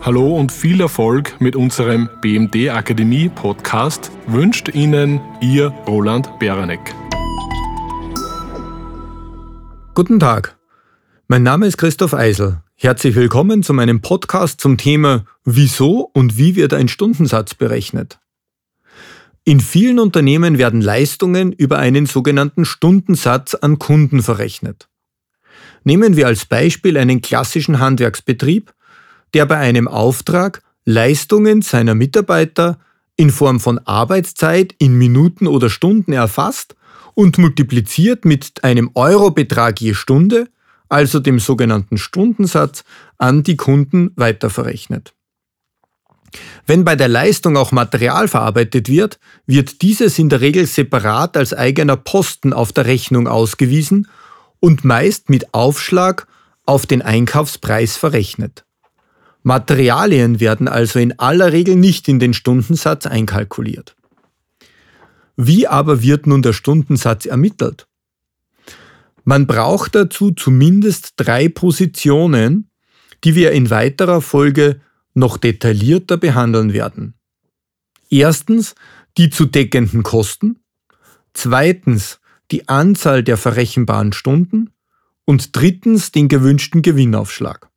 Hallo und viel Erfolg mit unserem BMD Akademie Podcast wünscht Ihnen Ihr Roland Beranek. Guten Tag, mein Name ist Christoph Eisel. Herzlich willkommen zu meinem Podcast zum Thema Wieso und wie wird ein Stundensatz berechnet. In vielen Unternehmen werden Leistungen über einen sogenannten Stundensatz an Kunden verrechnet. Nehmen wir als Beispiel einen klassischen Handwerksbetrieb, der bei einem Auftrag Leistungen seiner Mitarbeiter in Form von Arbeitszeit in Minuten oder Stunden erfasst und multipliziert mit einem Eurobetrag je Stunde, also dem sogenannten Stundensatz, an die Kunden weiterverrechnet. Wenn bei der Leistung auch Material verarbeitet wird, wird dieses in der Regel separat als eigener Posten auf der Rechnung ausgewiesen und meist mit Aufschlag auf den Einkaufspreis verrechnet. Materialien werden also in aller Regel nicht in den Stundensatz einkalkuliert. Wie aber wird nun der Stundensatz ermittelt? Man braucht dazu zumindest drei Positionen, die wir in weiterer Folge noch detaillierter behandeln werden. Erstens die zu deckenden Kosten, zweitens die Anzahl der verrechenbaren Stunden und drittens den gewünschten Gewinnaufschlag.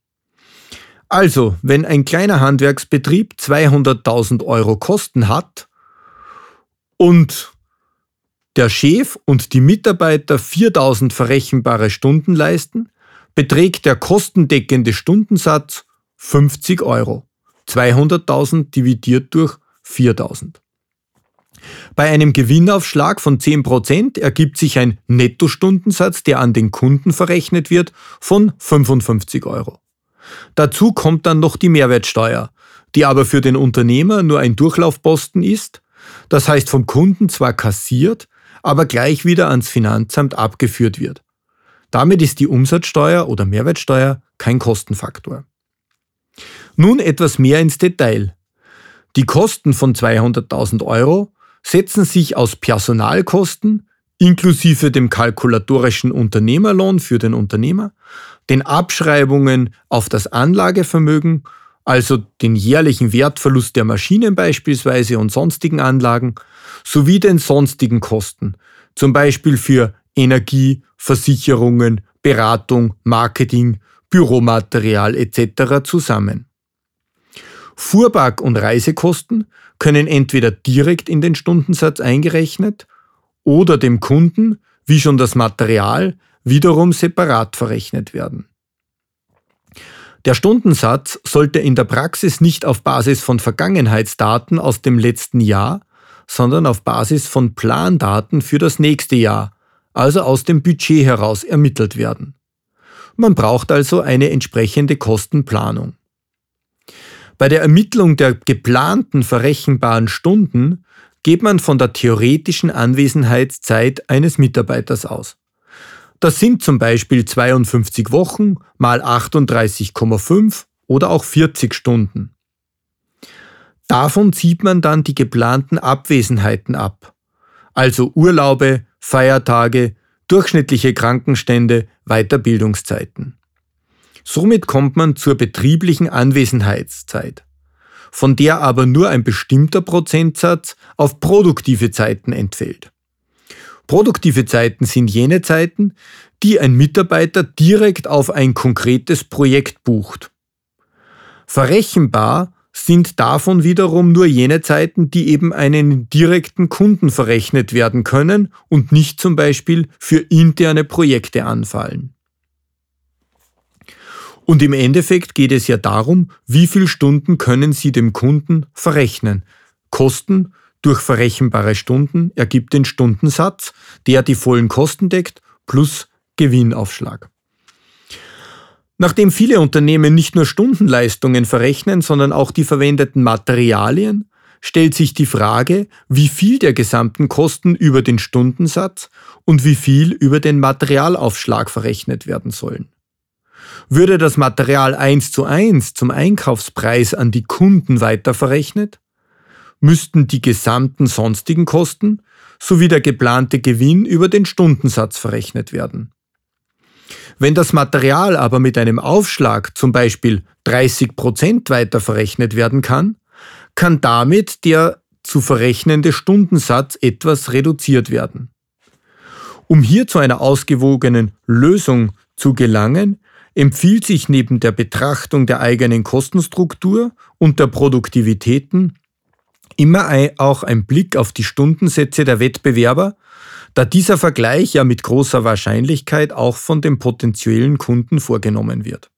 Also, wenn ein kleiner Handwerksbetrieb 200.000 Euro Kosten hat und der Chef und die Mitarbeiter 4.000 verrechenbare Stunden leisten, beträgt der kostendeckende Stundensatz 50 Euro. 200.000 dividiert durch 4.000. Bei einem Gewinnaufschlag von 10% ergibt sich ein Nettostundensatz, der an den Kunden verrechnet wird, von 55 Euro. Dazu kommt dann noch die Mehrwertsteuer, die aber für den Unternehmer nur ein Durchlaufposten ist, das heißt vom Kunden zwar kassiert, aber gleich wieder ans Finanzamt abgeführt wird. Damit ist die Umsatzsteuer oder Mehrwertsteuer kein Kostenfaktor. Nun etwas mehr ins Detail. Die Kosten von 200.000 Euro setzen sich aus Personalkosten inklusive dem kalkulatorischen Unternehmerlohn für den Unternehmer, den Abschreibungen auf das Anlagevermögen, also den jährlichen Wertverlust der Maschinen beispielsweise und sonstigen Anlagen, sowie den sonstigen Kosten, zum Beispiel für Energie, Versicherungen, Beratung, Marketing, Büromaterial etc. zusammen. Fuhrpark- und Reisekosten können entweder direkt in den Stundensatz eingerechnet oder dem Kunden, wie schon das Material, wiederum separat verrechnet werden. Der Stundensatz sollte in der Praxis nicht auf Basis von Vergangenheitsdaten aus dem letzten Jahr, sondern auf Basis von Plandaten für das nächste Jahr, also aus dem Budget heraus ermittelt werden. Man braucht also eine entsprechende Kostenplanung. Bei der Ermittlung der geplanten verrechenbaren Stunden geht man von der theoretischen Anwesenheitszeit eines Mitarbeiters aus. Das sind zum Beispiel 52 Wochen mal 38,5 oder auch 40 Stunden. Davon zieht man dann die geplanten Abwesenheiten ab, also Urlaube, Feiertage, durchschnittliche Krankenstände, Weiterbildungszeiten. Somit kommt man zur betrieblichen Anwesenheitszeit, von der aber nur ein bestimmter Prozentsatz auf produktive Zeiten entfällt. Produktive Zeiten sind jene Zeiten, die ein Mitarbeiter direkt auf ein konkretes Projekt bucht. Verrechenbar sind davon wiederum nur jene Zeiten, die eben einen direkten Kunden verrechnet werden können und nicht zum Beispiel für interne Projekte anfallen. Und im Endeffekt geht es ja darum, wie viele Stunden können Sie dem Kunden verrechnen. Kosten durch verrechenbare Stunden ergibt den Stundensatz, der die vollen Kosten deckt, plus Gewinnaufschlag. Nachdem viele Unternehmen nicht nur Stundenleistungen verrechnen, sondern auch die verwendeten Materialien, stellt sich die Frage, wie viel der gesamten Kosten über den Stundensatz und wie viel über den Materialaufschlag verrechnet werden sollen. Würde das Material eins zu eins zum Einkaufspreis an die Kunden weiterverrechnet, müssten die gesamten sonstigen Kosten sowie der geplante Gewinn über den Stundensatz verrechnet werden. Wenn das Material aber mit einem Aufschlag zum Beispiel 30 Prozent weiter verrechnet werden kann, kann damit der zu verrechnende Stundensatz etwas reduziert werden. Um hier zu einer ausgewogenen Lösung zu gelangen, empfiehlt sich neben der Betrachtung der eigenen Kostenstruktur und der Produktivitäten immer auch ein Blick auf die Stundensätze der Wettbewerber, da dieser Vergleich ja mit großer Wahrscheinlichkeit auch von den potenziellen Kunden vorgenommen wird.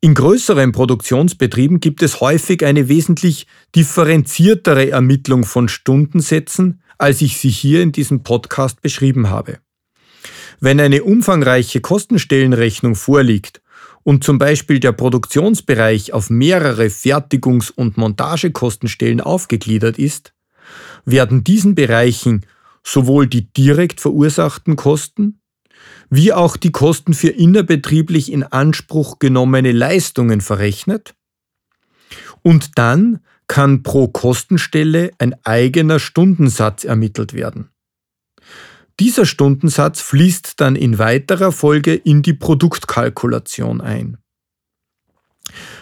In größeren Produktionsbetrieben gibt es häufig eine wesentlich differenziertere Ermittlung von Stundensätzen, als ich sie hier in diesem Podcast beschrieben habe. Wenn eine umfangreiche Kostenstellenrechnung vorliegt und zum Beispiel der Produktionsbereich auf mehrere Fertigungs- und Montagekostenstellen aufgegliedert ist, werden diesen Bereichen sowohl die direkt verursachten Kosten wie auch die Kosten für innerbetrieblich in Anspruch genommene Leistungen verrechnet und dann kann pro Kostenstelle ein eigener Stundensatz ermittelt werden. Dieser Stundensatz fließt dann in weiterer Folge in die Produktkalkulation ein.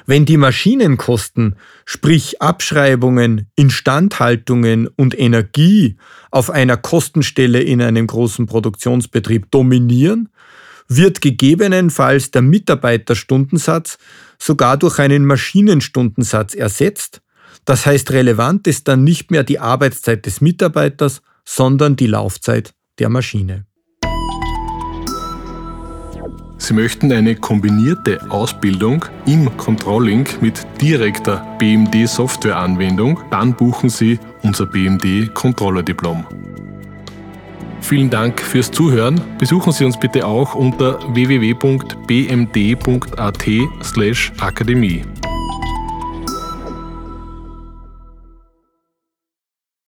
Wenn die Maschinenkosten, sprich Abschreibungen, Instandhaltungen und Energie auf einer Kostenstelle in einem großen Produktionsbetrieb dominieren, wird gegebenenfalls der Mitarbeiterstundensatz sogar durch einen Maschinenstundensatz ersetzt. Das heißt, relevant ist dann nicht mehr die Arbeitszeit des Mitarbeiters, sondern die Laufzeit der Maschine. Sie möchten eine kombinierte Ausbildung im Controlling mit direkter BMD-Softwareanwendung, dann buchen Sie unser BMD Controller-Diplom. Vielen Dank fürs Zuhören. Besuchen Sie uns bitte auch unter www.bmd.at/akademie.